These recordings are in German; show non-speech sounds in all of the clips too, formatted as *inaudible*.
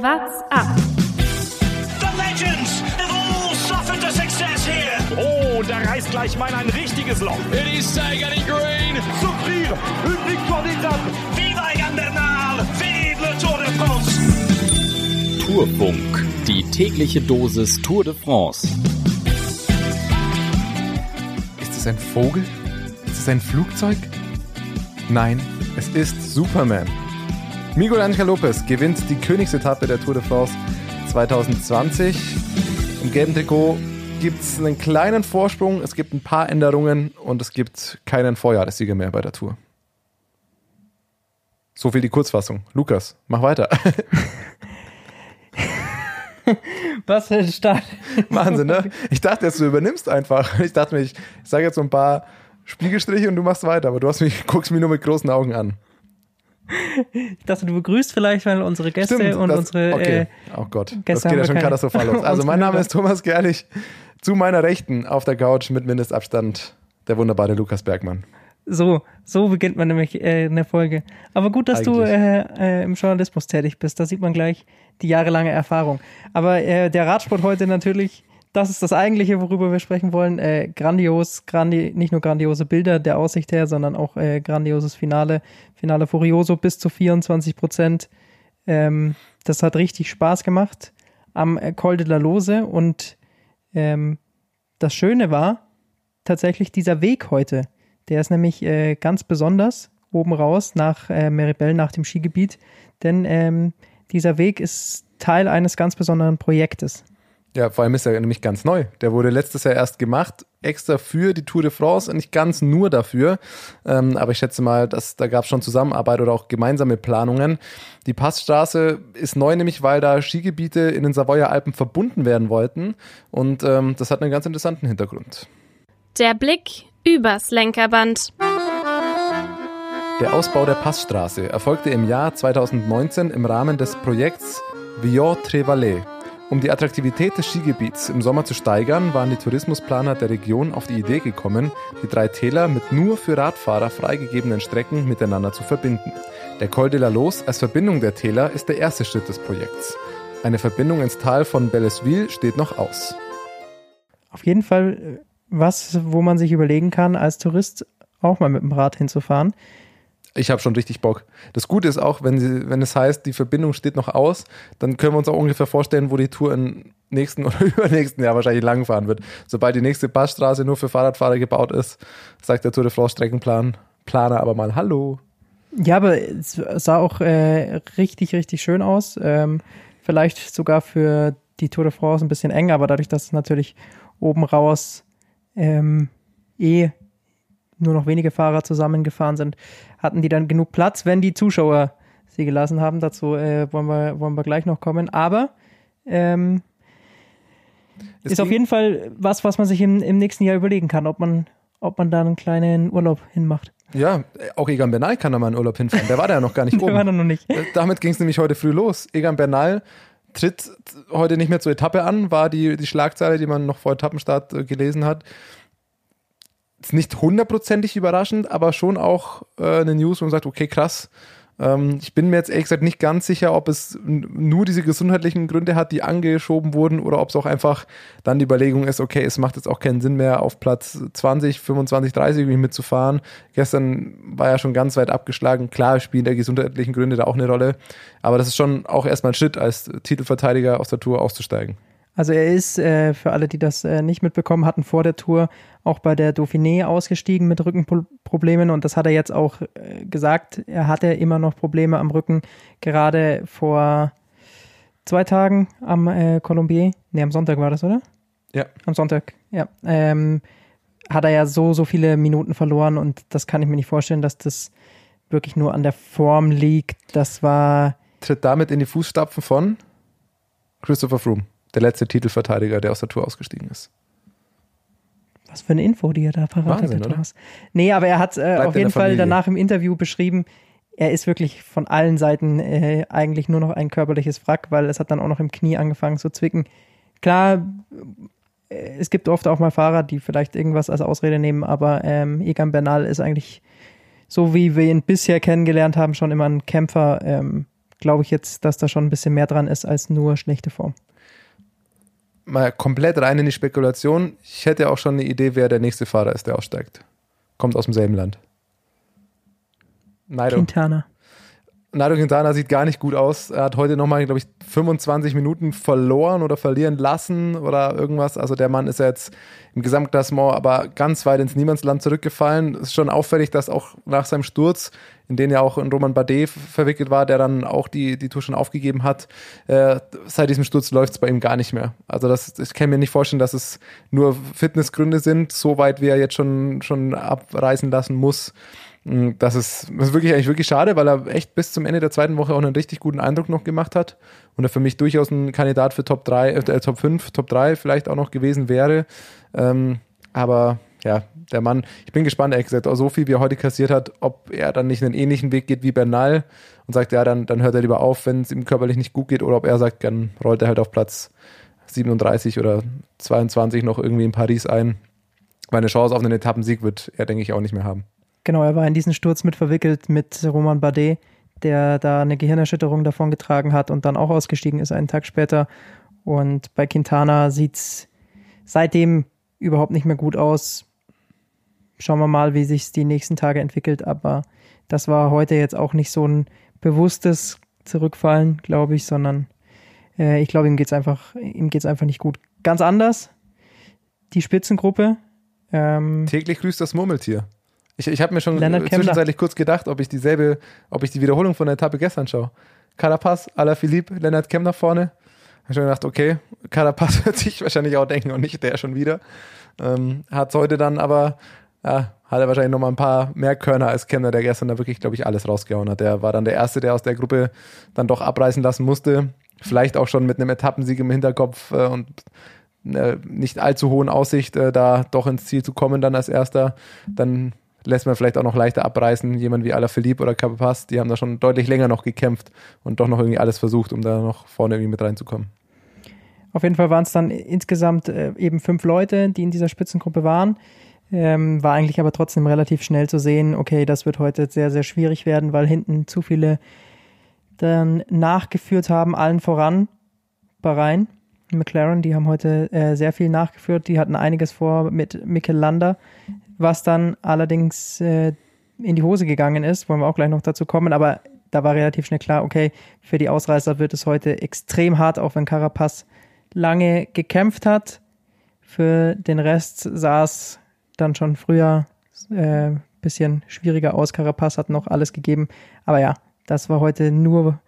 What's up? The legends have all suffered the success here. Oh, da reißt gleich mal ein richtiges Loch. It is Sagan in green. Souffrir une victoire d'étape. Viva Egan Bernal! Vive le Tour de France! Tourfunk, die tägliche Dosis Tour de France. Ist es ein Vogel? Ist es ein Flugzeug? Nein, es ist Superman. Miguel Angel Lopez gewinnt die Königsetappe der Tour de France 2020. Im gelben Trikot gibt es einen kleinen Vorsprung, es gibt ein paar Änderungen und es gibt keinen Vorjahressieger mehr bei der Tour. So viel die Kurzfassung. Lukas, mach weiter. *laughs* Was für ein Start. Wahnsinn, ne? Ich dachte jetzt, du übernimmst einfach. Ich dachte mir, ich sage jetzt so ein paar Spiegelstriche und du machst weiter, aber du hast mich, guckst mich nur mit großen Augen an. Ich dachte, du begrüßt vielleicht mal unsere Gäste Stimmt, und das, unsere okay. äh, oh Gott, Gäste das geht ja schon katastrophal los. *laughs* Also mein Name ist Thomas Gerlich. Zu meiner Rechten auf der Couch mit Mindestabstand der wunderbare Lukas Bergmann. so, so beginnt man nämlich äh, eine Folge. Aber gut, dass du Eigentlich. äh, äh, im Journalismus tätig bist. Da sieht man gleich die jahrelange Erfahrung. Aber äh, der Radsport heute natürlich, das ist das eigentliche, worüber wir sprechen wollen. Äh, grandios, grandi nicht nur grandiose Bilder der Aussicht her, sondern auch äh, grandioses Finale. Finale Furioso bis zu 24 Prozent. Ähm, das hat richtig Spaß gemacht am äh, Col de la Lose und ähm, das Schöne war tatsächlich dieser Weg heute. Der ist nämlich äh, ganz besonders oben raus nach äh, Meribel, nach dem Skigebiet, denn ähm, dieser Weg ist Teil eines ganz besonderen Projektes. Ja, vor allem ist er nämlich ganz neu. Der wurde letztes Jahr erst gemacht, extra für die Tour de France, nicht ganz nur dafür. Ähm, aber ich schätze mal, dass da gab es schon Zusammenarbeit oder auch gemeinsame Planungen. Die Passstraße ist neu, nämlich weil da Skigebiete in den Savoyer Alpen verbunden werden wollten. Und ähm, das hat einen ganz interessanten Hintergrund. Der Blick übers Lenkerband. Der Ausbau der Passstraße erfolgte im Jahr 2019 im Rahmen des Projekts Viot-Trevalet. Um die Attraktivität des Skigebiets im Sommer zu steigern, waren die Tourismusplaner der Region auf die Idee gekommen, die drei Täler mit nur für Radfahrer freigegebenen Strecken miteinander zu verbinden. Der Col de la Los als Verbindung der Täler ist der erste Schritt des Projekts. Eine Verbindung ins Tal von Bellesville steht noch aus. Auf jeden Fall äh, was, wo man sich überlegen kann, als Tourist auch mal mit dem Rad hinzufahren. Ich habe schon richtig Bock. Das Gute ist auch, wenn, sie, wenn es heißt, die Verbindung steht noch aus, dann können wir uns auch ungefähr vorstellen, wo die Tour im nächsten *laughs* oder übernächsten Jahr wahrscheinlich langfahren wird. Sobald die nächste Passstraße nur für Fahrradfahrer gebaut ist, sagt der Tour de France Streckenplan, Planer aber mal Hallo. Ja, aber es sah auch äh, richtig, richtig schön aus. Ähm, vielleicht sogar für die Tour de France ein bisschen eng, aber dadurch, dass es natürlich oben raus ähm, eh nur noch wenige Fahrer zusammengefahren sind, hatten die dann genug Platz, wenn die Zuschauer sie gelassen haben. Dazu äh, wollen, wir, wollen wir gleich noch kommen. Aber ähm, Es ist auf ging- jeden Fall was, was man sich im, im nächsten Jahr überlegen kann, ob man, ob man da einen kleinen Urlaub hinmacht. Ja, auch Egan Bernal kann da mal in Urlaub hinfahren. Der war da ja noch gar nicht *laughs* Der war da oben. noch nicht. Äh, Damit ging es nämlich heute früh los. Egan Bernal tritt heute nicht mehr zur Etappe an, war die, die Schlagzeile, die man noch vor Etappenstart äh, gelesen hat. Ist nicht hundertprozentig überraschend, aber schon auch äh, eine News, wo man sagt, okay, krass. Ähm, ich bin mir jetzt ehrlich gesagt nicht ganz sicher, ob es nur diese gesundheitlichen Gründe hat, die angeschoben wurden, oder ob es auch einfach dann die Überlegung ist, okay, es macht jetzt auch keinen Sinn mehr, auf Platz 20, 25, 30 irgendwie mitzufahren. Gestern war ja schon ganz weit abgeschlagen. Klar spielen da gesundheitlichen Gründe da auch eine Rolle, aber das ist schon auch erstmal ein Schritt, als Titelverteidiger aus der Tour auszusteigen. Also er ist, äh, für alle, die das äh, nicht mitbekommen hatten, vor der Tour auch bei der Dauphiné ausgestiegen mit Rückenproblemen und das hat er jetzt auch äh, gesagt. Er hatte immer noch Probleme am Rücken, gerade vor zwei Tagen am äh, Colombier. Ne, am Sonntag war das, oder? Ja. Am Sonntag, ja. Ähm, hat er ja so, so viele Minuten verloren und das kann ich mir nicht vorstellen, dass das wirklich nur an der Form liegt. Das war Tritt damit in die Fußstapfen von Christopher Froome, der letzte Titelverteidiger, der aus der Tour ausgestiegen ist. Was für eine Info, die er da parat Wahnsinn, hat, oder? Thomas. Nee, aber er hat äh, auf jeden Fall danach im Interview beschrieben, er ist wirklich von allen Seiten äh, eigentlich nur noch ein körperliches Wrack, weil es hat dann auch noch im Knie angefangen zu zwicken. Klar, äh, es gibt oft auch mal Fahrer, die vielleicht irgendwas als Ausrede nehmen, aber ähm, Egan Bernal ist eigentlich, so wie wir ihn bisher kennengelernt haben, schon immer ein Kämpfer, ähm, glaube ich jetzt, dass da schon ein bisschen mehr dran ist als nur schlechte Form. Mal komplett rein in die Spekulation. Ich hätte auch schon eine Idee, wer der nächste Fahrer ist, der aussteigt. Kommt aus demselben Land. Nairo. Quintana. Nairo Quintana sieht gar nicht gut aus. Er hat heute nochmal, glaube ich, 25 Minuten verloren oder verlieren lassen oder irgendwas. Also der Mann ist ja jetzt im Gesamtklassement aber ganz weit ins Niemandsland zurückgefallen. Es ist schon auffällig, dass auch nach seinem Sturz, in den ja auch ein Roman Bardet verwickelt war, der dann auch die, die Tour schon aufgegeben hat, äh, seit diesem Sturz läuft es bei ihm gar nicht mehr. Also das, ich kann mir nicht vorstellen, dass es nur Fitnessgründe sind, so weit wie er jetzt schon, schon abreisen lassen muss. Das ist, das ist wirklich eigentlich wirklich schade, weil er echt bis zum Ende der zweiten Woche auch einen richtig guten Eindruck noch gemacht hat und er für mich durchaus ein Kandidat für Top 3, äh, Top 5, Top 3 vielleicht auch noch gewesen wäre. Ähm, aber ja, der Mann, ich bin gespannt, ehrlich gesagt, auch so viel wie er heute kassiert hat, ob er dann nicht einen ähnlichen Weg geht wie Bernal und sagt, ja, dann, dann hört er lieber auf, wenn es ihm körperlich nicht gut geht, oder ob er sagt, dann rollt er halt auf Platz 37 oder 22 noch irgendwie in Paris ein. Meine Chance auf einen Etappensieg wird er, denke ich, auch nicht mehr haben. Genau, er war in diesen Sturz mit verwickelt mit Roman Bardet, der da eine Gehirnerschütterung davon getragen hat und dann auch ausgestiegen ist einen Tag später. Und bei Quintana sieht es seitdem überhaupt nicht mehr gut aus. Schauen wir mal, wie sich die nächsten Tage entwickelt. Aber das war heute jetzt auch nicht so ein bewusstes Zurückfallen, glaube ich, sondern äh, ich glaube, ihm geht's einfach, ihm geht's einfach nicht gut. Ganz anders. Die Spitzengruppe. Ähm, Täglich grüßt das Murmeltier. Ich, ich habe mir schon Kemmler. zwischenzeitlich kurz gedacht, ob ich dieselbe, ob ich die Wiederholung von der Etappe gestern schaue. Carapaz, Alaphilippe, Lennart Kemmler vorne. Habe schon gedacht, okay, Carapaz *laughs* wird sich wahrscheinlich auch denken und nicht der schon wieder. Ähm, hat heute dann aber, ja, hat er wahrscheinlich noch mal ein paar mehr Körner als Kemmler, der gestern da wirklich, glaube ich, alles rausgehauen hat. Der war dann der Erste, der aus der Gruppe dann doch abreißen lassen musste. Vielleicht auch schon mit einem Etappensieg im Hinterkopf äh, und äh, nicht allzu hohen Aussicht, äh, da doch ins Ziel zu kommen dann als Erster. Dann lässt man vielleicht auch noch leichter abreißen. Jemand wie Alaphilippe oder Carapaz, die haben da schon deutlich länger noch gekämpft und doch noch irgendwie alles versucht, um da noch vorne irgendwie mit reinzukommen. Auf jeden Fall waren es dann insgesamt äh, eben fünf Leute, die in dieser Spitzengruppe waren. Ähm, war eigentlich aber trotzdem relativ schnell zu sehen, okay, das wird heute sehr, sehr schwierig werden, weil hinten zu viele dann nachgeführt haben, allen voran Bahrain, McLaren, die haben heute äh, sehr viel nachgeführt, die hatten einiges vor mit Mikel Landa, was dann allerdings äh, in die Hose gegangen ist, wollen wir auch gleich noch dazu kommen, aber da war relativ schnell klar, okay, für die Ausreißer wird es heute extrem hart, auch wenn Carapaz lange gekämpft hat. Für den Rest sah es dann schon früher äh, bisschen schwieriger aus. Carapaz hat noch alles gegeben, aber ja, das war heute nur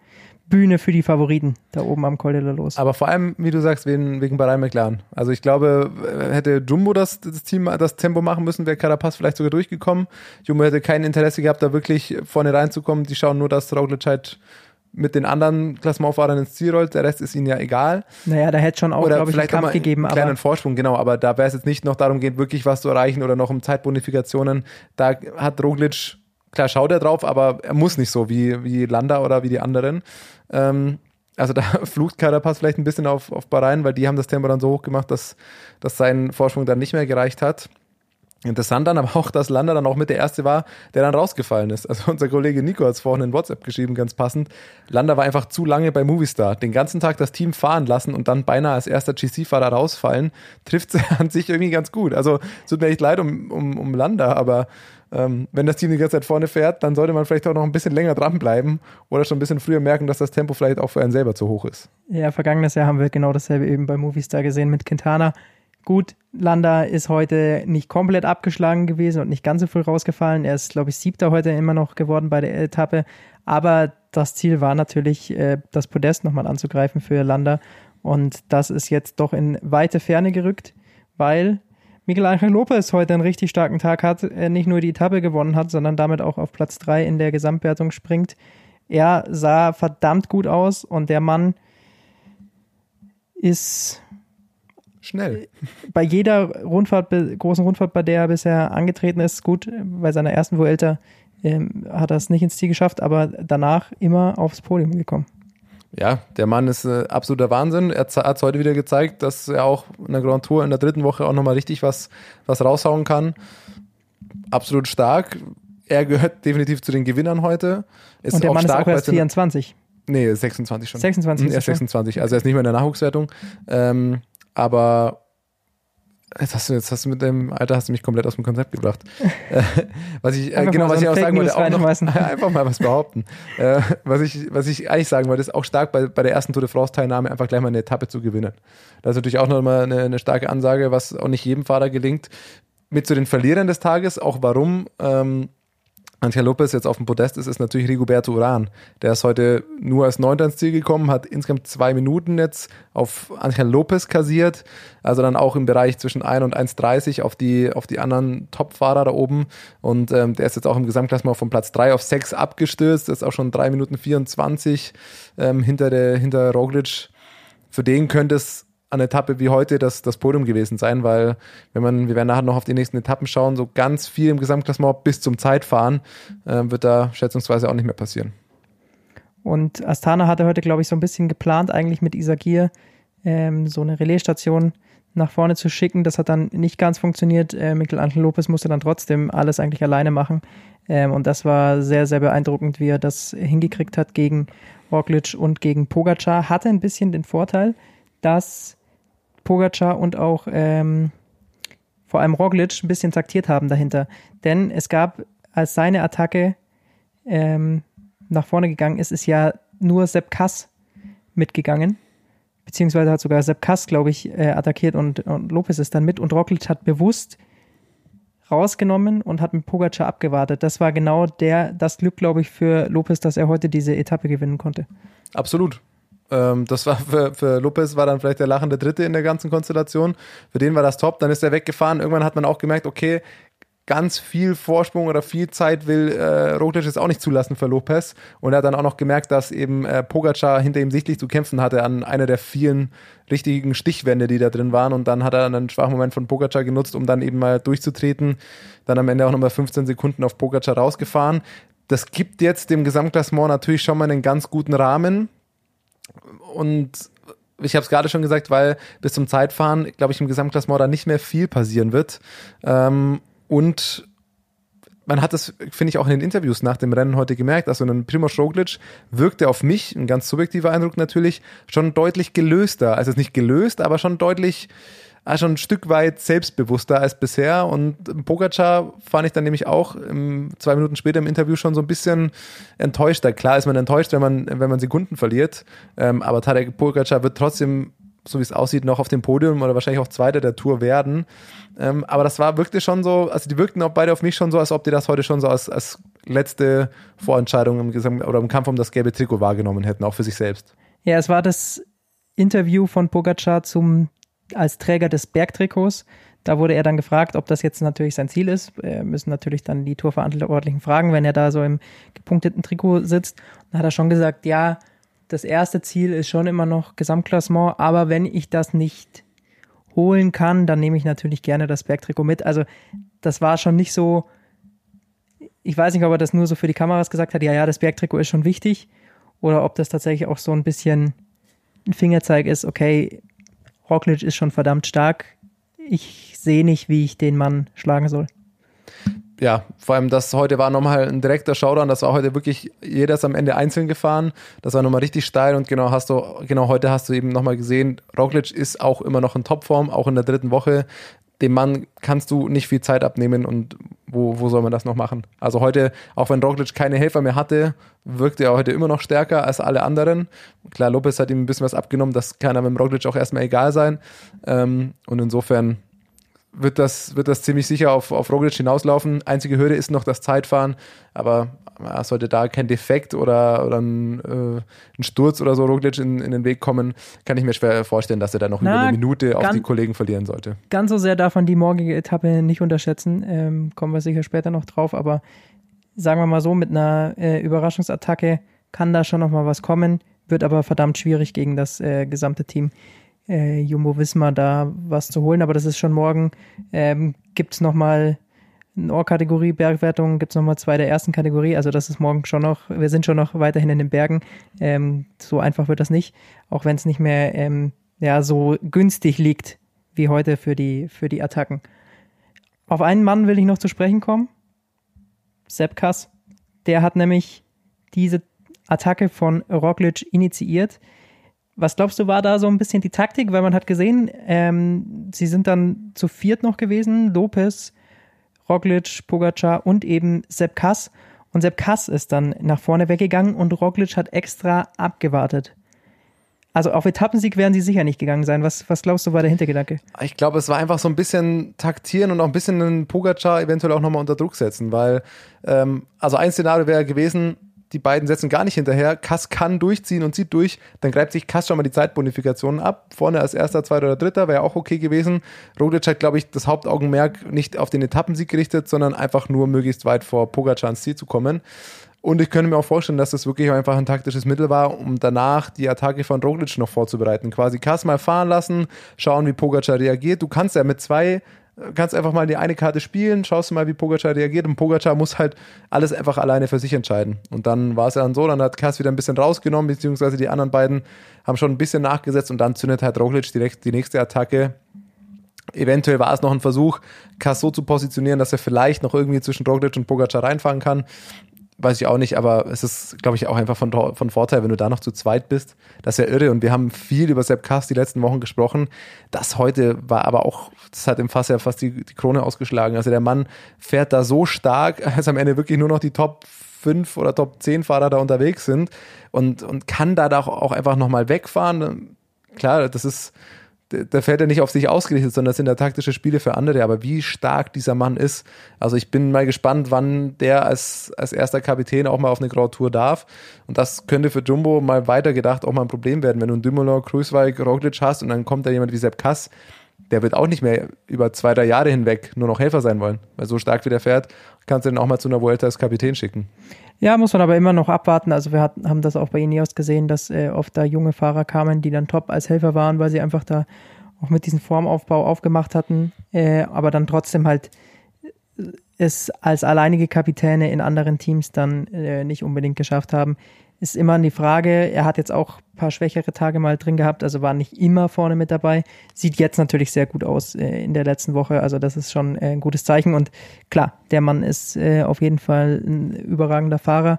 Bühne für die Favoriten da oben am Col de la Los. Aber vor allem, wie du sagst, wegen, wegen Bahrain McLaren. Also ich glaube, hätte Jumbo das, das Team das Tempo machen müssen, wäre Carapaz vielleicht sogar durchgekommen. Jumbo hätte kein Interesse gehabt, da wirklich vorne reinzukommen. Die schauen nur, dass Roglic halt mit den anderen Klassementfahrern ins Ziel rollt. Der Rest ist ihnen ja egal. naja, da hätte schon auch, glaube ich, einen Kampf gegeben, einen kleinen Vorsprung, genau. Aber da wäre es jetzt nicht noch darum geht, wirklich was zu erreichen oder noch um Zeitbonifikationen. Da hat Roglic, klar schaut er drauf, aber er muss nicht so wie, wie Landa oder wie die anderen. Ähm, also da *laughs* flucht Carapaz vielleicht ein bisschen auf, auf Bahrain, weil die haben das Tempo dann so hoch gemacht, dass, dass sein Vorsprung dann nicht mehr gereicht hat. Interessant dann aber auch, dass Landa dann auch mit der Erste war, der dann rausgefallen ist. Also unser Kollege Nico hat es vorhin in WhatsApp geschrieben, ganz passend. Landa war einfach zu lange bei Movistar. Den ganzen Tag das Team fahren lassen und dann beinahe als erster GC-Fahrer rausfallen, trifft *laughs* an sich irgendwie ganz gut. Also es tut mir echt leid um, um, um Landa, aber ähm, wenn das Team die ganze Zeit vorne fährt, dann sollte man vielleicht auch noch ein bisschen länger dranbleiben oder schon ein bisschen früher merken, dass das Tempo vielleicht auch für einen selber zu hoch ist. ja, vergangenes Jahr haben wir genau dasselbe eben bei Movistar gesehen mit Quintana. Gut, Landa ist heute nicht komplett abgeschlagen gewesen und nicht ganz so viel rausgefallen. Er ist, glaube ich, siebter heute immer noch geworden bei der Etappe. Aber das Ziel war natürlich, äh, das Podest nochmal anzugreifen für Landa. Und das ist jetzt doch in weite Ferne gerückt, weil Miguel Angel Lopez heute einen richtig starken Tag hat, er nicht nur die Etappe gewonnen hat, sondern damit auch auf Platz drei in der Gesamtwertung springt. Er sah verdammt gut aus und der Mann ist Schnell. bei jeder Rundfahrt, großen Rundfahrt, bei der er bisher angetreten ist, gut, bei seiner ersten Vuelta ähm, hat er es nicht ins Ziel geschafft, aber danach immer aufs Podium gekommen. Ja, der Mann ist äh, absoluter Wahnsinn. Er hat es heute wieder gezeigt, dass er auch in der Grand Tour in der dritten Woche auch nochmal richtig was, was raushauen kann. Absolut stark. Er gehört *laughs* definitiv zu den Gewinnern heute. Ist und der auch Mann ist stark, auch weil erst es in- 24. Nee, 26 schon. 26 Hm, ist Er ist schon. 26, also er ist nicht mehr in der Nachwuchswertung. Ähm, aber jetzt hast du, jetzt hast du mit dem Alter hast du mich komplett aus dem Konzept gebracht. *laughs* Äh, was ich, äh, genau, was so ich auch Fake sagen wollte, News auch noch, *laughs* einfach mal was behaupten. Äh, was, ich, was ich eigentlich sagen wollte, ist auch stark bei, bei der ersten Tour de France Teilnahme einfach gleich mal eine Etappe zu gewinnen. Das ist natürlich auch nochmal eine, eine starke Ansage, was auch nicht jedem Fahrer gelingt. Mit zu den Verlierern des Tages, auch warum, ähm, Angel Lopez jetzt auf dem Podest ist, ist natürlich Rigoberto Uran. Der ist heute nur als Neunter ins Ziel gekommen, hat insgesamt zwei Minuten jetzt auf Angel Lopez kassiert. Also dann auch im Bereich zwischen 1 und 1,30 auf die, auf die anderen Top-Fahrer da oben. Und ähm, der ist jetzt auch im Gesamtklassement von Platz 3 auf 6 abgestürzt. Ist auch schon 3 Minuten 24 ähm, hinter, der, hinter Roglic. Für den könnte es an Etappe wie heute das, das Podium gewesen sein, weil wenn man, wir werden nachher noch auf die nächsten Etappen schauen, so ganz viel im Gesamtklassement bis zum Zeitfahren äh, wird da schätzungsweise auch nicht mehr passieren. Und Astana hatte heute, glaube ich, so ein bisschen geplant, eigentlich mit Isagir ähm, so eine Relaisstation nach vorne zu schicken. Das hat dann nicht ganz funktioniert. Äh, Michelangelo Lopez musste dann trotzdem alles eigentlich alleine machen. Ähm, und das war sehr, sehr beeindruckend, wie er das hingekriegt hat gegen Roglic und gegen Pogacar. Hatte ein bisschen den Vorteil, dass Pogacar und auch ähm, vor allem Roglic ein bisschen taktiert haben dahinter. Denn es gab, als seine Attacke ähm, nach vorne gegangen ist, ist ja nur Sepp Kass mitgegangen. Beziehungsweise hat sogar Sepp Kass, glaube ich, äh, attackiert und, und Lopez ist dann mit. Und Roglic hat bewusst rausgenommen und hat mit Pogacar abgewartet. Das war genau der, das Glück, glaube ich, für Lopez, dass er heute diese Etappe gewinnen konnte. Absolut. Ähm, das war für, für Lopez war dann vielleicht der lachende Dritte in der ganzen Konstellation. Für den war das top. Dann ist er weggefahren. Irgendwann hat man auch gemerkt, okay, ganz viel Vorsprung oder viel Zeit will äh, Roglic jetzt auch nicht zulassen für Lopez. Und er hat dann auch noch gemerkt, dass eben äh, Pogacar hinter ihm sichtlich zu kämpfen hatte an einer der vielen richtigen Stichwände, die da drin waren. Und dann hat er einen schwachen Moment von Pogacar genutzt, um dann eben mal durchzutreten. Dann am Ende auch nochmal 15 Sekunden auf Pogacar rausgefahren. Das gibt jetzt dem Gesamtklassement natürlich schon mal einen ganz guten Rahmen. Und ich habe es gerade schon gesagt, weil bis zum Zeitfahren, glaube ich, im Gesamtklassement da nicht mehr viel passieren wird. Ähm, und man hat das, finde ich, auch in den Interviews nach dem Rennen heute gemerkt. Also ein Primoz Roglic wirkte auf mich, ein ganz subjektiver Eindruck natürlich, schon deutlich gelöster. Also nicht gelöst, aber schon deutlich, schon ein Stück weit selbstbewusster als bisher. Und Pogacar fand ich dann nämlich auch ähm, zwei Minuten später im Interview schon so ein bisschen enttäuschter. Klar ist man enttäuscht, wenn man, wenn man Sekunden verliert. Ähm, aber Tadej Pogacar wird trotzdem so wie es aussieht, noch auf dem Podium oder wahrscheinlich auch Zweiter der Tour werden. Ähm, aber das war wirklich schon so, also die wirkten auch beide auf mich schon so, als ob die das heute schon so als, als letzte Vorentscheidung im, oder im Kampf um das gelbe Trikot wahrgenommen hätten, auch für sich selbst. Ja, es war das Interview von Pogacar zum, als Träger des Bergtrikots. Da wurde er dann gefragt, ob das jetzt natürlich sein Ziel ist. Äh, müssen natürlich dann die Tourverantwortlichen fragen, wenn er da so im gepunkteten Trikot sitzt. Dann hat er schon gesagt, ja, das erste Ziel ist schon immer noch Gesamtklassement, aber wenn ich das nicht holen kann, dann nehme ich natürlich gerne das Bergtrikot mit. Also das war schon nicht so, ich weiß nicht, ob er das nur so für die Kameras gesagt hat, ja, ja, das Bergtrikot ist schon wichtig, oder ob das tatsächlich auch so ein bisschen ein Fingerzeig ist, okay, Roglic ist schon verdammt stark, ich sehe nicht, wie ich den Mann schlagen soll. Ja, vor allem das heute war nochmal ein direkter Showdown, das war heute wirklich, jeder ist am Ende einzeln gefahren, das war nochmal richtig steil und genau hast du, genau heute hast du eben nochmal gesehen, Roglic ist auch immer noch in Topform, auch in der dritten Woche, dem Mann kannst du nicht viel Zeit abnehmen und wo, wo soll man das noch machen? Also heute, auch wenn Roglic keine Helfer mehr hatte, wirkte er heute immer noch stärker als alle anderen. Klar, Lopez hat ihm ein bisschen was abgenommen, das kann aber mit Roglic auch erstmal egal sein. Ähm, und insofern wird das, wird das ziemlich sicher auf, auf Roglic hinauslaufen. Einzige Hürde ist noch das Zeitfahren, aber ja, sollte da kein Defekt oder, oder ein, äh, ein Sturz oder so Roglic in, in den Weg kommen, kann ich mir schwer vorstellen, dass er da noch Na, über eine Minute auf ganz- die Kollegen verlieren sollte. Ganz so sehr darf man die morgige Etappe nicht unterschätzen, ähm, kommen wir sicher später noch drauf, aber sagen wir mal so, mit einer äh, Überraschungsattacke kann da schon noch mal was kommen, wird aber verdammt schwierig gegen das äh, gesamte Team äh, Jumbo Visma da was zu holen, aber das ist schon morgen. Ähm, gibt es nochmal eine Ohr-Kategorie Bergwertung, gibt es nochmal zwei der ersten Kategorie, also das ist morgen schon noch, wir sind schon noch weiterhin in den Bergen, ähm, so einfach wird das nicht, auch wenn es nicht mehr ähm, ja, so günstig liegt wie heute für die, für die Attacken. Auf einen Mann will ich noch zu sprechen kommen, Sepp Kass, der hat nämlich diese Attacke von Roglic initiiert. Was glaubst du, war da so ein bisschen die Taktik? Weil man hat gesehen, ähm, sie sind dann zu viert noch gewesen. Lopez, Roglic, Pogacar und eben Sepp Kass. Und Sepp Kass ist dann nach vorne weggegangen und Roglic hat extra abgewartet. Also auf Etappensieg werden sie sicher nicht gegangen sein. Was, was glaubst du, war der Hintergedanke? Ich glaube, es war einfach so ein bisschen taktieren und auch ein bisschen einen Pogacar eventuell auch nochmal unter Druck setzen, weil, ähm, also ein Szenario wäre gewesen, die beiden setzen gar nicht hinterher. Kass kann durchziehen und zieht durch. Dann greift sich Kass schon mal die Zeitbonifikationen ab. Vorne als erster, zweiter oder dritter wäre auch okay gewesen. Roglic hat, glaube ich, das Hauptaugenmerk nicht auf den Etappensieg gerichtet, sondern einfach nur möglichst weit vor Pogacar ins Ziel zu kommen. Und ich könnte mir auch vorstellen, dass das wirklich einfach ein taktisches Mittel war, um danach die Attacke von Roglic noch vorzubereiten. Quasi Kass mal fahren lassen, schauen, wie Pogacar reagiert. Du kannst ja mit zwei, kannst einfach mal die eine Karte spielen, schaust du mal, wie Pogacar reagiert. Und Pogacar muss halt alles einfach alleine für sich entscheiden. Und dann war es ja dann so, dann hat Kass wieder ein bisschen rausgenommen, beziehungsweise die anderen beiden haben schon ein bisschen nachgesetzt und dann zündet halt Roglic direkt die nächste Attacke. Eventuell war es noch ein Versuch, Kass so zu positionieren, dass er vielleicht noch irgendwie zwischen Roglic und Pogacar reinfahren kann weiß ich auch nicht, aber es ist, glaube ich, auch einfach von, von Vorteil, wenn du da noch zu zweit bist. Das ist ja irre und wir haben viel über Sepp Kass die letzten Wochen gesprochen. Das heute war aber auch, das hat im Fass ja fast die, die Krone ausgeschlagen. Also der Mann fährt da so stark, *laughs* als am Ende wirklich nur noch die Top 5 oder Top 10 Fahrer da unterwegs sind und, und kann da auch einfach nochmal wegfahren. Klar, das ist, da fährt er nicht auf sich ausgerichtet, sondern das sind ja taktische Spiele für andere. Aber wie stark dieser Mann ist, also ich bin mal gespannt, wann der als, als erster Kapitän auch mal auf eine Grand Tour darf. Und das könnte für Jumbo mal weitergedacht auch mal ein Problem werden, wenn du einen Dumoulin, Kruiswijk, Roglic hast und dann kommt da jemand wie Sepp Kass, der wird auch nicht mehr über zwei, drei Jahre hinweg nur noch Helfer sein wollen. Weil so stark wie der fährt, kannst du den auch mal zu einer Vuelta als Kapitän schicken. Ja, muss man aber immer noch abwarten. Also wir hat, haben das auch bei Ineos gesehen, dass äh, oft da junge Fahrer kamen, die dann top als Helfer waren, weil sie einfach da auch mit diesem Formaufbau aufgemacht hatten, äh, aber dann trotzdem halt es als alleinige Kapitäne in anderen Teams dann äh, nicht unbedingt geschafft haben ist immer die Frage, er hat jetzt auch ein paar schwächere Tage mal drin gehabt, also war nicht immer vorne mit dabei. Sieht jetzt natürlich sehr gut aus äh, in der letzten Woche, also das ist schon äh, ein gutes Zeichen. Und klar, der Mann ist äh, auf jeden Fall ein überragender Fahrer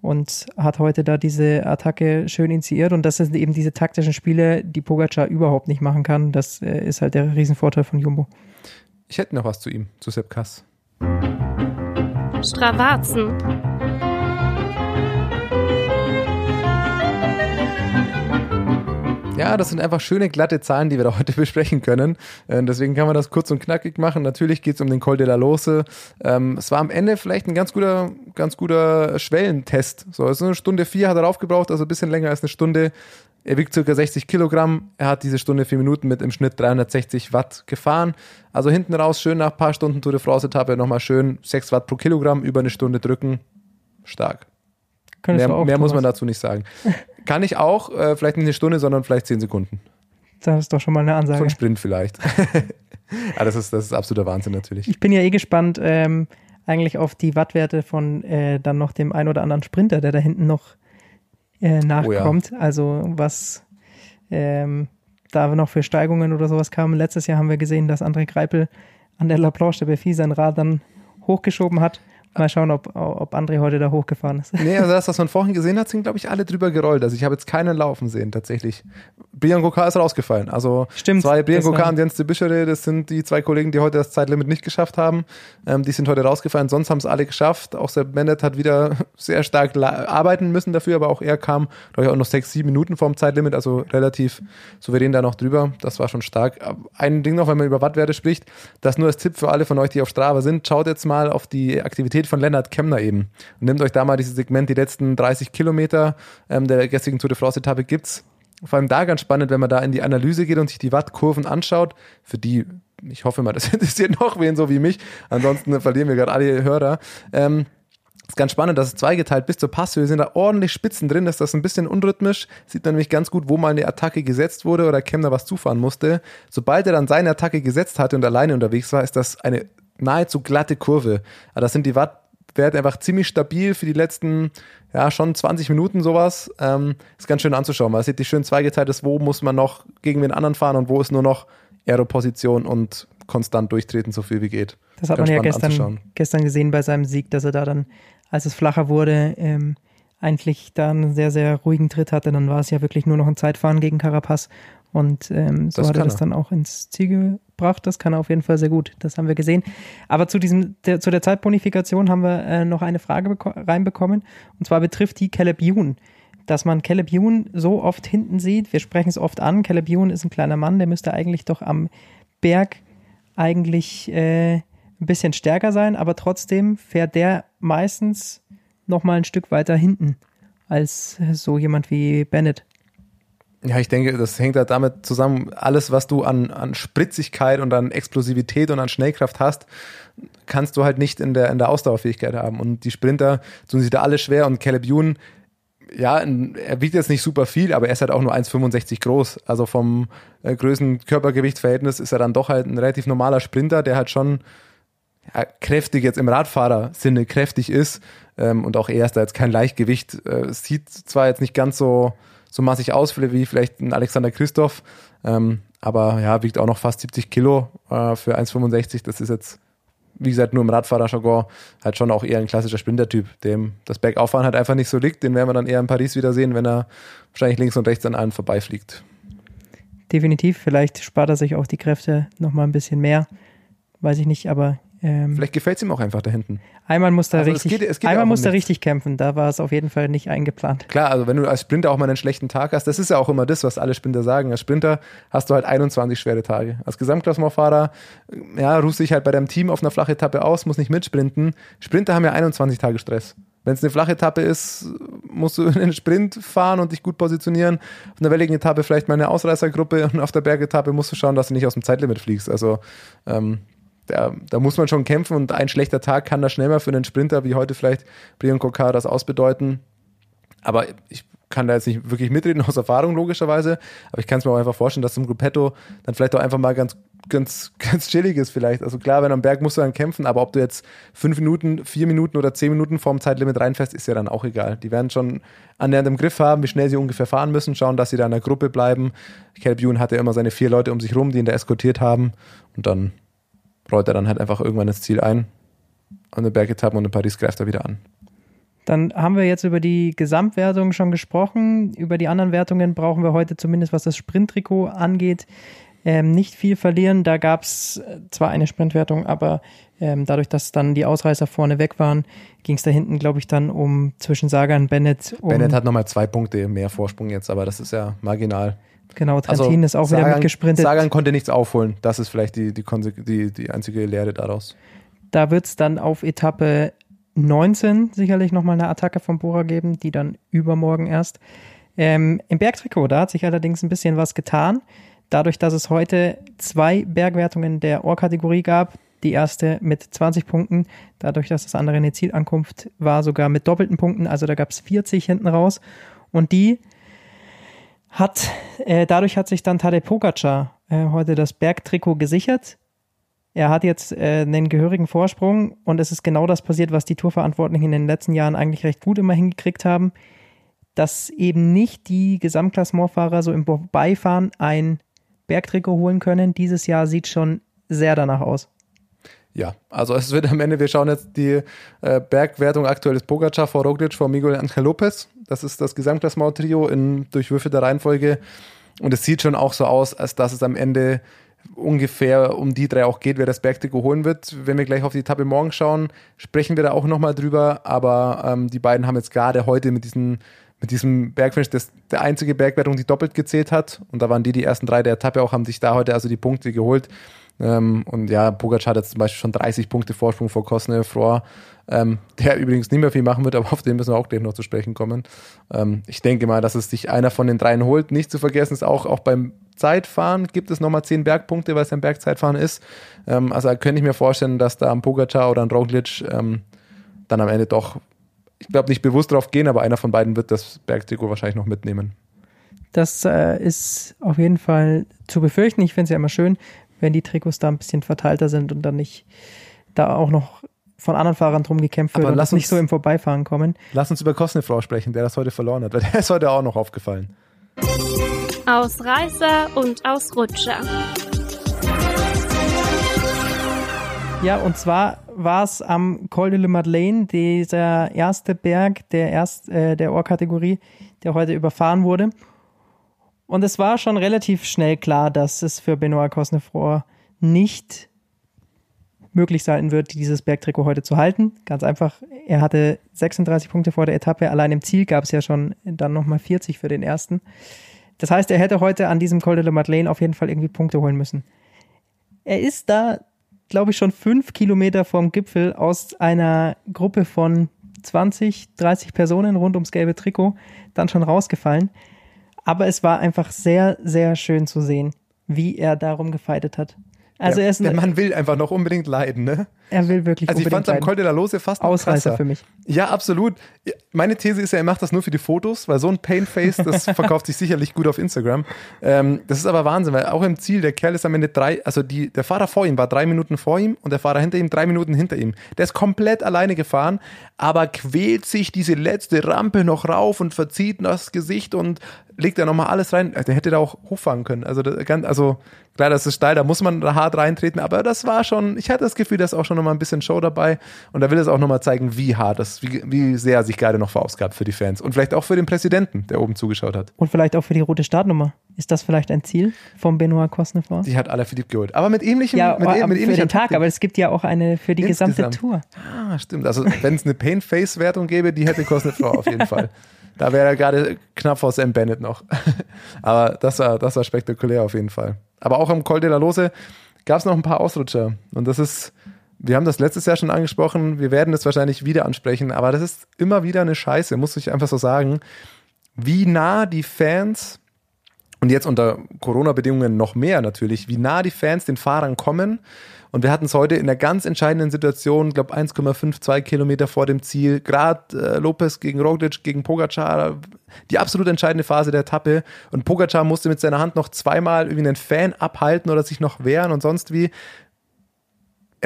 und hat heute da diese Attacke schön initiiert. Und das sind eben diese taktischen Spiele, die Pogacar überhaupt nicht machen kann. Das äh, ist halt der Riesenvorteil von Jumbo. Ich hätte noch was zu ihm, zu Sepp Kass. Stravazen. Ja, das sind einfach schöne glatte Zahlen, die wir da heute *laughs* besprechen können. Äh, deswegen kann man das kurz und knackig machen. Natürlich geht es um den Col de la Lose. Ähm, es war am Ende vielleicht ein ganz guter, ganz guter Schwellentest. So, also eine Stunde vier hat er aufgebraucht, also ein bisschen länger als eine Stunde. Er wiegt circa 60 Kilogramm. Er hat diese Stunde vier Minuten mit im Schnitt 360 Watt gefahren. Also hinten raus schön nach ein paar Stunden Tour de France Etappe nochmal schön 6 Watt pro Kilogramm über eine Stunde drücken. Stark. Könntest Mehr, auch, mehr muss man dazu nicht sagen. *laughs* Kann ich auch, äh, vielleicht nicht eine Stunde, sondern vielleicht zehn Sekunden. Das ist doch schon mal eine So Ansage. ein Sprint vielleicht. ja, *laughs* das ist, das ist absoluter Wahnsinn natürlich. Ich bin ja eh gespannt ähm, eigentlich auf die Wattwerte von äh, dann noch dem ein oder anderen Sprinter, der da hinten noch äh, nachkommt. Also was ähm, da noch für Steigungen oder sowas kamen. Letztes Jahr haben wir gesehen, dass André Greipel an der La Planche de Belfi sein Rad dann hochgeschoben hat. Mal schauen, ob, ob André heute da hochgefahren ist. Nee, also das, was man vorhin gesehen hat, sind, glaube ich, alle drüber gerollt. Also ich habe jetzt keinen laufen sehen, tatsächlich. Brian Gokar ist rausgefallen. Also Stimmt, zwei Brian Gokar und Jens de Bischere, das sind die zwei Kollegen, die heute das Zeitlimit nicht geschafft haben. Ähm, die sind heute rausgefallen, sonst haben es alle geschafft. Auch Sepp Mendet hat wieder *laughs* sehr stark arbeiten müssen dafür, aber auch er kam, glaube ich, auch noch sechs, sieben Minuten vorm Zeitlimit, also relativ souverän da noch drüber. Das war schon stark. Ein Ding noch, wenn man über Wattwerte spricht, das nur als Tipp für alle von euch, die auf Strava sind, schaut jetzt mal auf die Aktivität von Lennart Kemner eben und nehmt euch da mal dieses Segment, die letzten 30 Kilometer ähm, der gestrigen Tour de France Etappe gibt's. Vor allem da ganz spannend, wenn man da in die Analyse geht und sich die Wattkurven anschaut, für die, ich hoffe mal, *laughs* das interessiert noch wen so wie mich, ansonsten verlieren wir gerade alle Hörer. Ähm, ist ganz spannend, dass es zweigeteilt bis zur Passhöhe sind da ordentlich Spitzen drin, ist das ein bisschen unrhythmisch. Sieht man nämlich ganz gut, wo mal eine Attacke gesetzt wurde oder Kemner was zufahren musste. Sobald er dann seine Attacke gesetzt hatte und alleine unterwegs war, ist das eine nahezu glatte Kurve. Aber das sind die Wattwerte einfach ziemlich stabil für die letzten, ja, schon 20 Minuten sowas. Ähm, ist ganz schön anzuschauen, weil es sieht die schön zweigeteilt ist, wo muss man noch gegen den anderen fahren und wo ist nur noch Aeroposition und konstant durchtreten, so viel wie geht. Das hat Ganz man ja gestern, gestern gesehen bei seinem Sieg, dass er da dann, als es flacher wurde, ähm, eigentlich da einen sehr, sehr ruhigen Tritt hatte, dann war es ja wirklich nur noch ein Zeitfahren gegen Carapaz. Und ähm, so Das hat er das dann auch ins Ziel gebracht. Das kann er auf jeden Fall sehr gut. Das haben wir gesehen. Aber zu, diesem, der, zu der Zeitbonifikation haben wir äh, noch eine Frage beko- reinbekommen. Und zwar betrifft die Caleb Ewan. Dass man Caleb Ewan so oft hinten sieht. Wir sprechen es oft an. Caleb Ewan ist ein kleiner Mann, der müsste eigentlich doch am Berg eigentlich äh, ein bisschen stärker sein, aber trotzdem fährt der meistens noch mal ein Stück weiter hinten als so jemand wie Bennett. Ja, ich denke, das hängt halt damit zusammen, alles, was du an, an Spritzigkeit und an Explosivität und an Schnellkraft hast, kannst du halt nicht in der, in der Ausdauerfähigkeit haben. Und die Sprinter tun sich da alle schwer und Caleb Ewan, ja, er wiegt jetzt nicht super viel, aber er ist halt auch nur 1,65 groß. Also vom äh, Größen-Körpergewicht-Verhältnis ist er dann doch halt ein relativ normaler Sprinter, der halt schon ja, kräftig jetzt im Radfahrer-Sinne kräftig ist ähm, und auch er ist da jetzt kein Leichtgewicht. Äh, sieht zwar jetzt nicht ganz so, so massig aus wie vielleicht ein Alexander Christoph, ähm, aber ja, wiegt auch noch fast 70 Kilo äh, für 1,65. Das ist jetzt, wie gesagt, nur im Radfahrerjargon halt schon auch eher ein klassischer Sprintertyp, dem das Bergauffahren halt einfach nicht so liegt. Den werden wir dann eher in Paris wieder sehen, wenn er wahrscheinlich links und rechts an allen vorbeifliegt. Definitiv, vielleicht spart er sich auch die Kräfte noch mal ein bisschen mehr. Weiß ich nicht, aber ähm, Vielleicht gefällt es ihm auch einfach da hinten. Einmal muss er Also es richtig, geht- es geht einmal muss nichts. richtig kämpfen. Da war es auf jeden Fall nicht eingeplant. Klar, also wenn du als Sprinter auch mal einen schlechten Tag hast, das ist ja auch immer das, was alle Sprinter sagen. Als Sprinter hast du halt 21 schwere Tage. Als Gesamtklassementfahrer, ja, ruhst dich halt bei deinem Team auf einer flachen Etappe aus, musst nicht mitsprinten. Sprinter haben ja 21 Tage Stress. Wenn es eine flache Etappe ist, musst du einen Sprint fahren und dich gut positionieren. Auf einer welligen Etappe vielleicht mal eine Ausreißergruppe und auf der Bergetappe musst du schauen, dass du nicht aus dem Zeitlimit fliegst. Also ähm, da, da muss man schon kämpfen und ein schlechter Tag kann da schnell mal für einen Sprinter wie heute vielleicht Brian Kokar das ausbedeuten. Aber ich kann da jetzt nicht wirklich mitreden *laughs* aus Erfahrung, logischerweise. Aber ich kann es mir auch einfach vorstellen, dass zum Gruppetto dann vielleicht auch einfach mal ganz, ganz, *laughs* ganz chillig ist vielleicht. Also klar, wenn am Berg musst du dann kämpfen, aber ob du jetzt fünf Minuten, vier Minuten oder zehn Minuten vorm Zeitlimit reinfährst, ist ja dann auch egal. Die werden schon annähernd im Griff haben, wie schnell sie ungefähr fahren müssen, schauen, dass sie da in der Gruppe bleiben. Caleb Ewan hatte immer seine vier Leute um sich rum, die ihn da eskortiert haben. Und dann rollt er dann halt einfach irgendwann ins Ziel ein. An den Bergetappen und in Paris greift er wieder an. Dann haben wir jetzt über die Gesamtwertung schon gesprochen. Über die anderen Wertungen brauchen wir heute zumindest, was das Sprinttrikot angeht, ähm, nicht viel verlieren. Da gab es zwar eine Sprintwertung, aber ähm, dadurch, dass dann die Ausreißer vorne weg waren, ging es da hinten, glaube ich, dann um zwischen Sagan, Bennett, um Bennett hat nochmal zwei Punkte mehr Vorsprung jetzt, aber das ist ja marginal. genau, Trentin ist auch wieder mitgesprintet. Also Sagan konnte nichts aufholen. Das ist vielleicht die, die, die, die einzige Lehre daraus. Da wird es dann auf Etappe 19 sicherlich nochmal eine Attacke von Bora geben, die dann übermorgen erst. Ähm, Im Bergtrikot, da hat sich allerdings ein bisschen was getan. Dadurch, dass es heute zwei Bergwertungen der Ohr-Kategorie gab. Die erste mit 20 Punkten, dadurch, dass das andere eine Zielankunft war, sogar mit doppelten Punkten. Also da gab es 40 hinten raus. Und die hat, äh, dadurch hat sich dann Tadej Pogacar äh, heute das Bergtrikot gesichert. Er hat jetzt äh, einen gehörigen Vorsprung und es ist genau das passiert, was die Tourverantwortlichen in den letzten Jahren eigentlich recht gut immer hingekriegt haben, dass eben nicht die Gesamtklassementfahrer so im Vorbeifahren ein Bergtrikot holen können. Dieses Jahr sieht schon sehr danach aus. Ja, also es wird am Ende, wir schauen jetzt die äh, Bergwertung aktuell ist Pogacar vor Roglic vor Miguel Angel Lopez. Das ist das Gesamtklassement-Trio in durchwürfelter Reihenfolge. Und es sieht schon auch so aus, als dass es am Ende ungefähr um die drei auch geht, wer das Bergtrikot holen wird. Wenn wir gleich auf die Etappe morgen schauen, sprechen wir da auch nochmal drüber. Aber ähm, die beiden haben jetzt gerade heute mit diesen mit diesem Bergfinish, das der einzige Bergwertung, die doppelt gezählt hat. Und da waren die die ersten drei der Etappe auch, haben sich da heute also die Punkte geholt. Ähm, und ja, Pogacar hat jetzt zum Beispiel schon 30 Punkte Vorsprung vor Cosnefroy, ähm, der *laughs* übrigens nicht mehr viel machen wird, aber auf den müssen wir auch gleich noch zu sprechen kommen. Ähm, ich denke mal, dass es sich einer von den dreien holt. Nicht zu vergessen ist auch, auch beim Zeitfahren gibt es nochmal 10 Bergpunkte, weil es ein Bergzeitfahren ist. Ähm, also könnte ich mir vorstellen, dass da ein Pogacar oder ein Roglic ähm, dann am Ende doch, ich glaube nicht bewusst drauf gehen, aber einer von beiden wird das Bergtrikot wahrscheinlich noch mitnehmen. Das äh, ist auf jeden Fall zu befürchten. Ich finde es ja immer schön, wenn die Trikots da ein bisschen verteilter sind und dann nicht da auch noch von anderen Fahrern drum gekämpft wird Aber und lass das nicht uns- so im Vorbeifahren kommen. Lass uns über Cosnefroy sprechen, der das heute verloren hat, weil der ist heute auch noch aufgefallen. Ausreißer und Ausrutscher. Ja, und zwar war es am Col de la Madeleine, dieser erste Berg der, erst, äh, der Ohrkategorie, der heute überfahren wurde. Und es war schon relativ schnell klar, dass es für Benoit Cosnefroy nicht möglich sein wird, dieses Bergtrikot heute zu halten. Ganz einfach, er hatte 36 Punkte vor der Etappe. Allein im Ziel gab es ja schon dann nochmal 40 für den ersten. Das heißt, er hätte heute an diesem Col de la Madeleine auf jeden Fall irgendwie Punkte holen müssen. Er ist da, glaube ich, schon fünf Kilometer vom Gipfel aus einer Gruppe von 20, 30 Personen rund ums gelbe Trikot dann schon rausgefallen. Aber es war einfach sehr, sehr schön zu sehen, wie er darum gefeitet hat. Also der, er ist ein, Mann will einfach noch unbedingt leiden, ne? Er will wirklich Also ich fand unbedingt am. Col de la Lose fast Ausreißer krasser. für mich. Ja, absolut. Meine These ist ja, er macht das nur für die Fotos, weil so ein Painface, das *laughs* verkauft sich sicherlich gut auf Instagram. Ähm, das ist aber Wahnsinn, weil auch im Ziel, der Kerl ist am Ende drei, also die, der Fahrer vor ihm war drei Minuten vor ihm und der Fahrer hinter ihm drei Minuten hinter ihm. Der ist komplett alleine gefahren, aber quält sich diese letzte Rampe noch rauf und verzieht das Gesicht und legt da nochmal alles rein. Der hätte da auch hochfahren können. Also, das, also klar, das ist steil, da muss man hart reintreten, aber das war schon, ich hatte das Gefühl, da ist auch schon nochmal ein bisschen Show dabei und da will es auch nochmal zeigen, wie hart das, wie, wie sehr er sich gerade noch verausgabt für die Fans und vielleicht auch für den Präsidenten, der oben zugeschaut hat. Und vielleicht auch für die rote Startnummer. Ist das vielleicht ein Ziel vom Benoit Cosnefroy? Die hat Alaphilippe geholt. Aber mit ähnlichem, Ja, mit, aber mit für ähnlicher den Tag, Taktik. aber es gibt ja auch eine für die gesamte Insgesamt. Tour. Ah, stimmt. Also wenn es eine Pain-Face-Wertung gäbe, die hätte Cosnefroy auf jeden Fall. Da wäre er gerade knapp vor Sam Bennett noch. *laughs* Aber das war, das war spektakulär auf jeden Fall. Aber auch am Col de la Lose gab es noch ein paar Ausrutscher. Und das ist, wir haben das letztes Jahr schon angesprochen, wir werden es wahrscheinlich wieder ansprechen, aber das ist immer wieder eine Scheiße, muss ich einfach so sagen. Wie nah die Fans und jetzt unter Corona-Bedingungen noch mehr natürlich, wie nah die Fans den Fahrern kommen. Und wir hatten es heute in einer ganz entscheidenden Situation, glaube 1,52 Kilometer vor dem Ziel, gerade äh, Lopez gegen Roglic, gegen Pogacar, die absolut entscheidende Phase der Etappe. Und Pogacar musste mit seiner Hand noch zweimal irgendwie einen Fan abhalten oder sich noch wehren und sonst wie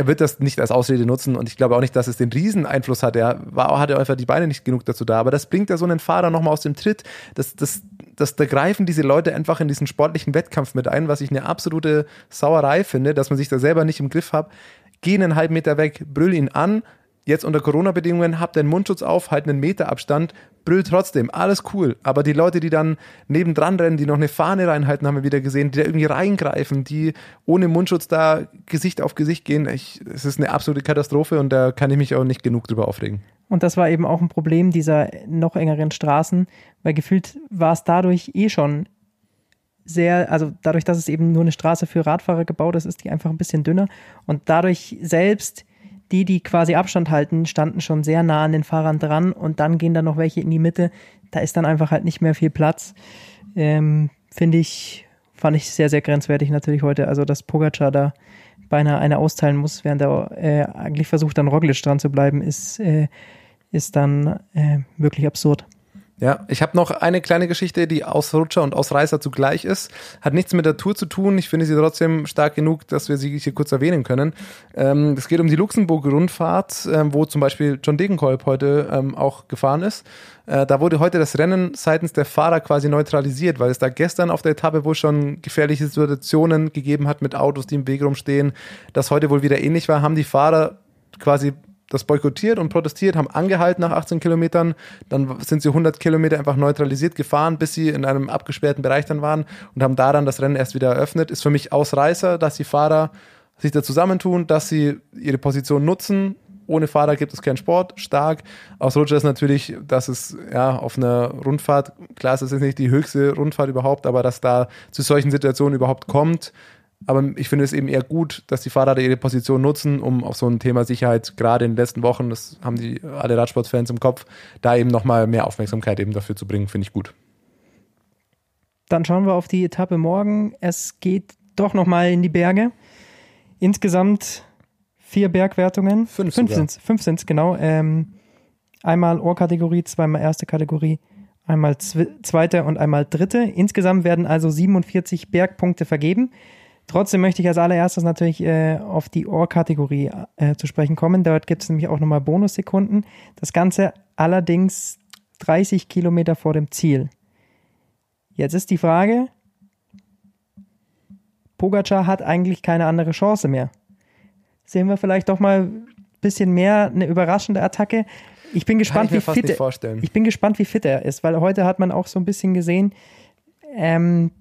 er wird das nicht als Ausrede nutzen und ich glaube auch nicht, dass es den riesen Einfluss hat. Er war, hatte einfach die Beine nicht genug dazu da, aber das bringt ja so einen Fahrer nochmal aus dem Tritt. Das, das, das, da greifen diese Leute einfach in diesen sportlichen Wettkampf mit ein, was ich eine absolute Sauerei finde, dass man sich da selber nicht im Griff hat. Geh einen halben Meter weg, brüll ihn an. Jetzt unter Corona-Bedingungen habt den Mundschutz auf, halt einen Meter Abstand, brüll trotzdem, alles cool. Aber die Leute, die dann nebendran rennen, die noch eine Fahne reinhalten, haben wir wieder gesehen, die da irgendwie reingreifen, die ohne Mundschutz da Gesicht auf Gesicht gehen. Es ist eine absolute Katastrophe und da kann ich mich auch nicht genug drüber aufregen. Und das war eben auch ein Problem dieser noch engeren Straßen, weil gefühlt war es dadurch eh schon sehr, also dadurch, dass es eben nur eine Straße für Radfahrer gebaut ist, ist die einfach ein bisschen dünner. Und dadurch selbst die, die quasi Abstand halten, standen schon sehr nah an den Fahrern dran und dann gehen dann noch welche in die Mitte. Da ist dann einfach halt nicht mehr viel Platz. Ähm, Finde ich, fand ich sehr, sehr grenzwertig natürlich heute. Also, dass Pogacar da beinahe eine austeilen muss, während er äh, eigentlich versucht, an Roglic dran zu bleiben, ist, äh, ist dann äh, wirklich absurd. Ja, ich habe noch eine kleine Geschichte, die Ausrutscher und Ausreißer zugleich ist. Hat nichts mit der Tour zu tun. Ich finde sie trotzdem stark genug, dass wir sie hier kurz erwähnen können. Ähm, es geht um die Luxemburg-Rundfahrt, ähm, wo zum Beispiel John Degenkolb heute ähm, auch gefahren ist. Äh, da wurde heute das Rennen seitens der Fahrer quasi neutralisiert, weil es da gestern auf der Etappe wohl schon gefährliche Situationen gegeben hat mit Autos, die im Weg rumstehen. Das heute wohl wieder ähnlich war, haben die Fahrer quasi das boykottiert und protestiert, haben angehalten nach 18 Kilometern, dann sind sie 100 Kilometer einfach neutralisiert gefahren, bis sie in einem abgesperrten Bereich dann waren und haben daran das Rennen erst wieder eröffnet. Ist für mich Ausreißer, dass die Fahrer sich da zusammentun, dass sie ihre Position nutzen. Ohne Fahrer gibt es keinen Sport, stark. Ausrutscher ist natürlich, dass es ja auf einer Rundfahrt, klar, es ist jetzt nicht die höchste Rundfahrt überhaupt, aber dass da zu solchen Situationen überhaupt kommt, aber ich finde es eben eher gut, dass die Fahrer ihre Position nutzen, um auf so ein Thema Sicherheit gerade in den letzten Wochen, das haben die alle Radsportfans im Kopf, da eben nochmal mehr Aufmerksamkeit eben dafür zu bringen, finde ich gut. Dann schauen wir auf die Etappe morgen. Es geht doch nochmal in die Berge. Insgesamt vier Bergwertungen. Fünf Fünf sogar. sind's, fünf sind's, genau. Ähm, einmal Ohrkategorie, zweimal erste Kategorie, einmal zwe zweite und einmal dritte. Insgesamt werden also 47 Bergpunkte vergeben. Trotzdem möchte ich als allererstes natürlich äh, auf die Ohrkategorie äh, zu sprechen kommen. Dort gibt es nämlich auch nochmal Bonussekunden. Das Ganze allerdings 30 Kilometer vor dem Ziel. Jetzt ist die Frage, Pogacar hat eigentlich keine andere Chance mehr. sehen wir vielleicht doch mal ein bisschen mehr eine überraschende Attacke. Ich bin gespannt, ich wie fit er, ich bin gespannt, wie fit er ist, weil heute hat man auch so ein bisschen gesehen, ähm,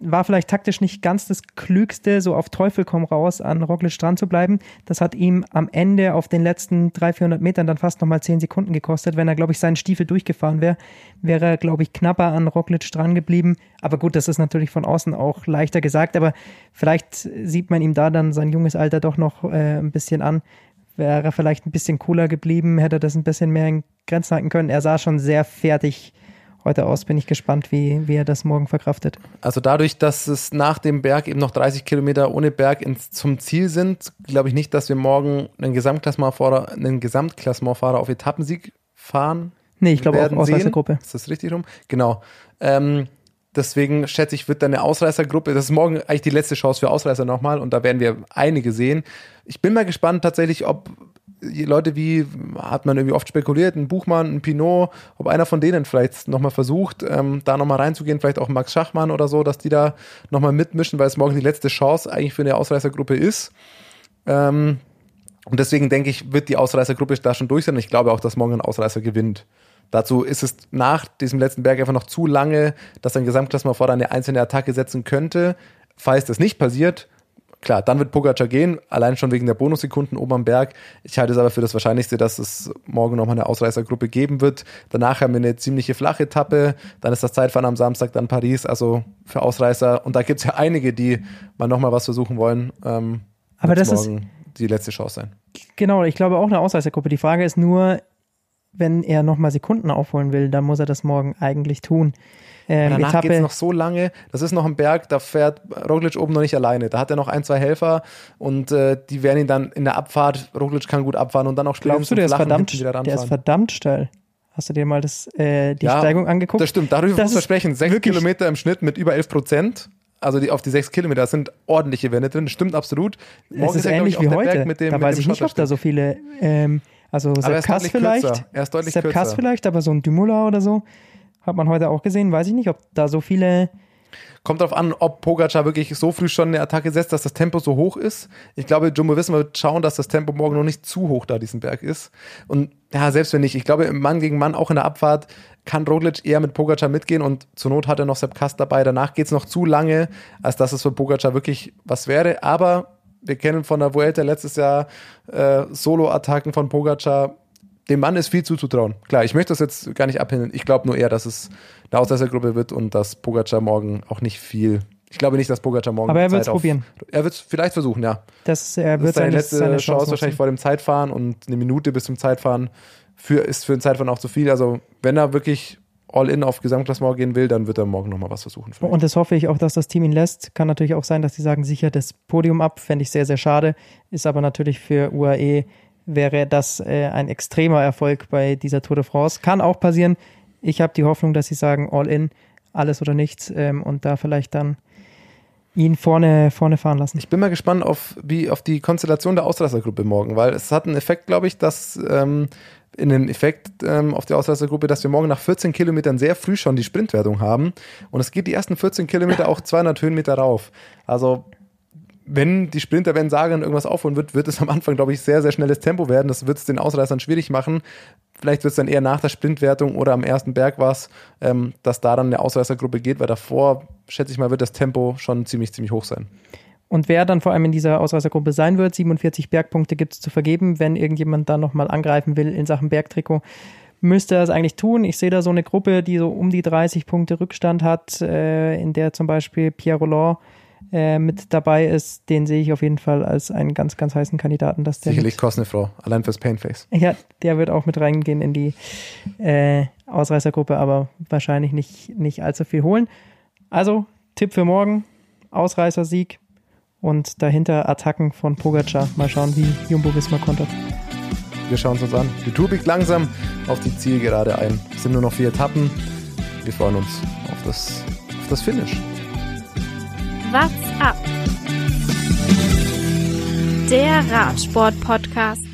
war vielleicht taktisch nicht ganz das Klügste, so auf Teufel komm raus an Roglic dran zu bleiben. Das hat ihm am Ende auf den letzten 300, 400 Metern dann fast nochmal 10 Sekunden gekostet. Wenn er, glaube ich, seinen Stiefel durchgefahren wäre, wäre er, glaube ich, knapper an Roglic dran geblieben. Aber gut, das ist natürlich von außen auch leichter gesagt. Aber vielleicht sieht man ihm da dann sein junges Alter doch noch äh, ein bisschen an. Wäre er vielleicht ein bisschen cooler geblieben, hätte er das ein bisschen mehr in Grenzen halten können. Er sah schon sehr fertig heute aus. Bin ich gespannt, wie, wie er das morgen verkraftet. Also dadurch, dass es nach dem Berg eben noch 30 Kilometer ohne Berg ins, zum Ziel sind, glaube ich nicht, dass wir morgen einen Gesamtklassementfahrer, einen Gesamtklassementfahrer auf Etappensieg fahren. Nee, ich glaube auch Ausreißergruppe. Ist das richtig rum? Genau. Ähm, deswegen schätze ich, wird da eine Ausreißergruppe. Das ist morgen eigentlich die letzte Chance für Ausreißer nochmal und da werden wir einige sehen. Ich bin mal gespannt tatsächlich, ob Leute wie, hat man irgendwie oft spekuliert, ein Buchmann, ein Pinot, ob einer von denen vielleicht nochmal versucht, ähm, da nochmal reinzugehen, vielleicht auch Max Schachmann oder so, dass die da nochmal mitmischen, weil es morgen die letzte Chance eigentlich für eine Ausreißergruppe ist. Ähm, und deswegen denke ich, wird die Ausreißergruppe da schon durch sein. Ich glaube auch, dass morgen ein Ausreißer gewinnt. Dazu ist es nach diesem letzten Berg einfach noch zu lange, dass ein Gesamtklassementfahrer eine einzelne Attacke setzen könnte. Falls das nicht passiert, klar, dann wird Pogacar gehen, allein schon wegen der Bonussekunden oben am Berg. Ich halte es aber für das Wahrscheinlichste, dass es morgen nochmal eine Ausreißergruppe geben wird. Danach haben wir eine ziemliche flache Etappe, dann ist das Zeitfahren am Samstag, dann Paris, also für Ausreißer. Und da gibt es ja einige, die mal nochmal was versuchen wollen. Ähm, Aber das ist- morgen die letzte Chance sein. Genau, ich glaube auch eine Ausreißergruppe. Die Frage ist nur, wenn er nochmal Sekunden aufholen will, dann muss er das morgen eigentlich tun. Ähm, Danach Etappe, noch so lange. Das ist noch ein Berg, da fährt Roglic oben noch nicht alleine. Da hat er noch ein, zwei Helfer und äh, die werden ihn dann in der Abfahrt, Roglic kann gut abfahren und dann auch glaubst du, der ist, verdammt, der ist verdammt steil? Hast du dir mal das, äh, die Ja, Steigung angeguckt? Das stimmt, darüber Das muss man ist sprechen. Sechs Kilometer im Schnitt mit über 11 Prozent. Also die, auf die sechs Kilometer sind ordentliche Wände drin. Stimmt absolut. Es ist ja, glaub ähnlich ich, wie heute. Mit dem, da weiß ich nicht, ob da so viele, ähm, also Sepp ist Kass vielleicht. Er ist Sepp Kass vielleicht, aber so ein Dümula oder so hat man heute auch gesehen. Weiß ich nicht, ob da so viele Kommt darauf an, ob Pogacar wirklich so früh schon eine Attacke setzt, dass das Tempo so hoch ist. Ich glaube, Jumbo Wissen wird schauen, dass das Tempo morgen noch nicht zu hoch da diesen Berg ist. Und ja, selbst wenn nicht, ich glaube, im Mann gegen Mann, auch in der Abfahrt, kann Roglic eher mit Pogacar mitgehen und zur Not hat er noch Sepp Kast dabei. Danach geht es noch zu lange, als dass es für Pogacar wirklich was wäre. Aber wir kennen von der Vuelta letztes Jahr äh, Solo-Attacken von Pogacar. Dem Mann ist viel zuzutrauen. Klar, ich möchte das jetzt gar nicht abhängen. Ich glaube nur eher, dass es eine Ausreißergruppe wird und dass Pogacar morgen auch nicht viel. Ich glaube nicht, dass Pogacar morgen. Aber er Zeit wird's auf- probieren. Er wird es vielleicht versuchen, ja. Das, er Das wird ist seine seine, letzte seine Chance, Chance wahrscheinlich vor dem Zeitfahren und eine Minute bis zum Zeitfahren für, ist für ein Zeitfahren auch zu viel. Also wenn er wirklich all in auf Gesamtklassement gehen will, dann wird er morgen nochmal was versuchen. vielleicht. Und das hoffe ich auch, dass das Team ihn lässt. Kann natürlich auch sein, dass sie sagen, sicher das Podium ab. Fände ich sehr, sehr schade. Ist aber natürlich für UAE wäre das äh, ein extremer Erfolg bei dieser Tour de France. Kann auch passieren. Ich habe die Hoffnung, dass sie sagen, all in, alles oder nichts ähm, und da vielleicht dann ihn vorne, vorne fahren lassen. Ich bin mal gespannt auf, wie, auf die Konstellation der Ausreißergruppe morgen, weil es hat einen Effekt, glaube ich, dass ähm, in den Effekt ähm, auf die Ausreißergruppe, dass wir morgen nach 14 Kilometern sehr früh schon die Sprintwertung haben. Und es geht die ersten 14 Kilometer auch 200 Höhenmeter rauf. Also wenn die Sprinter, wenn Sagan irgendwas aufholen wird, wird es am Anfang, glaube ich, sehr, sehr schnelles Tempo werden. Das wird es den Ausreißern schwierig machen. Vielleicht wird es dann eher nach der Sprintwertung oder am ersten Berg was, ähm, dass da dann eine Ausreißergruppe geht, weil davor, schätze ich mal, wird das Tempo schon ziemlich, ziemlich hoch sein. Und wer dann vor allem in dieser Ausreißergruppe sein wird, 47 Bergpunkte gibt es zu vergeben. Wenn irgendjemand da nochmal angreifen will in Sachen Bergtrikot, müsste er es eigentlich tun. Ich sehe da so eine Gruppe, die so um die 30 Punkte Rückstand hat, äh, in der zum Beispiel Pierre Roland äh, mit dabei ist. Den sehe ich auf jeden Fall als einen ganz, ganz heißen Kandidaten, dass der Sicherlich mit, kostet eine Frau, allein fürs Painface. ja, der wird auch mit reingehen in die äh, Ausreißergruppe, aber wahrscheinlich nicht, nicht allzu viel holen. Also, Tipp für morgen, Ausreißersieg und dahinter Attacken von Pogacar. Mal schauen, wie Jumbo Visma kontert. Wir schauen es uns an. Die Tour biegt langsam auf die Zielgerade ein. Es sind nur noch vier Etappen. Wir freuen uns auf das, auf das Finish. What's up? Der Radsport-Podcast.